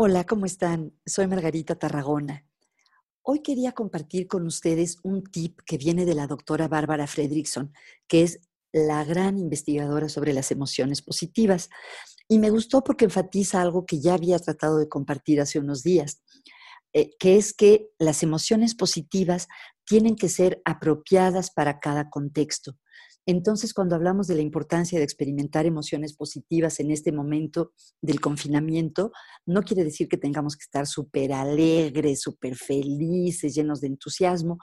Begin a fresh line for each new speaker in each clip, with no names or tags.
Hola, ¿cómo están? Soy Margarita Tarragona. Hoy quería compartir con ustedes un tip que viene de la doctora Bárbara Fredrickson, que es la gran investigadora sobre las emociones positivas. Y me gustó porque enfatiza algo que ya había tratado de compartir hace unos días, eh, que es que las emociones positivas tienen que ser apropiadas para cada contexto. Entonces, cuando hablamos de la importancia de experimentar emociones positivas en este momento del confinamiento, no quiere decir que tengamos que estar súper alegres, súper felices, llenos de entusiasmo,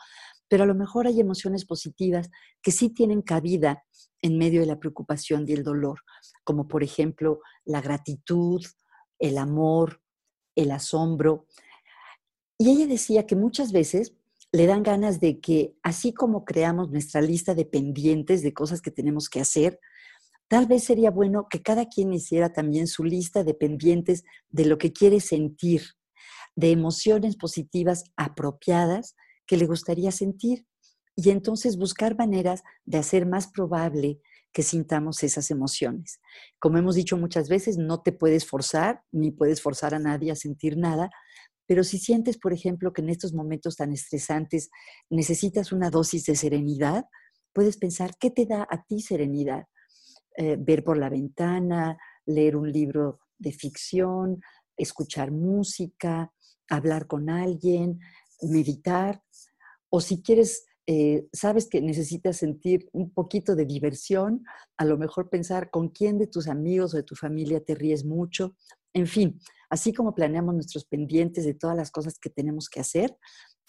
pero a lo mejor hay emociones positivas que sí tienen cabida en medio de la preocupación y el dolor, como por ejemplo la gratitud, el amor, el asombro. Y ella decía que muchas veces le dan ganas de que, así como creamos nuestra lista de pendientes de cosas que tenemos que hacer, tal vez sería bueno que cada quien hiciera también su lista de pendientes de lo que quiere sentir, de emociones positivas apropiadas que le gustaría sentir y entonces buscar maneras de hacer más probable que sintamos esas emociones. Como hemos dicho muchas veces, no te puedes forzar ni puedes forzar a nadie a sentir nada, pero si sientes, por ejemplo, que en estos momentos tan estresantes necesitas una dosis de serenidad, puedes pensar, ¿qué te da a ti serenidad? Eh, ver por la ventana, leer un libro de ficción, escuchar música, hablar con alguien, meditar. O si quieres, eh, sabes que necesitas sentir un poquito de diversión, a lo mejor pensar con quién de tus amigos o de tu familia te ríes mucho. En fin, así como planeamos nuestros pendientes de todas las cosas que tenemos que hacer,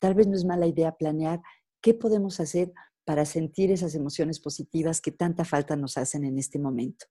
tal vez no es mala idea planear qué podemos hacer para sentir esas emociones positivas que tanta falta nos hacen en este momento.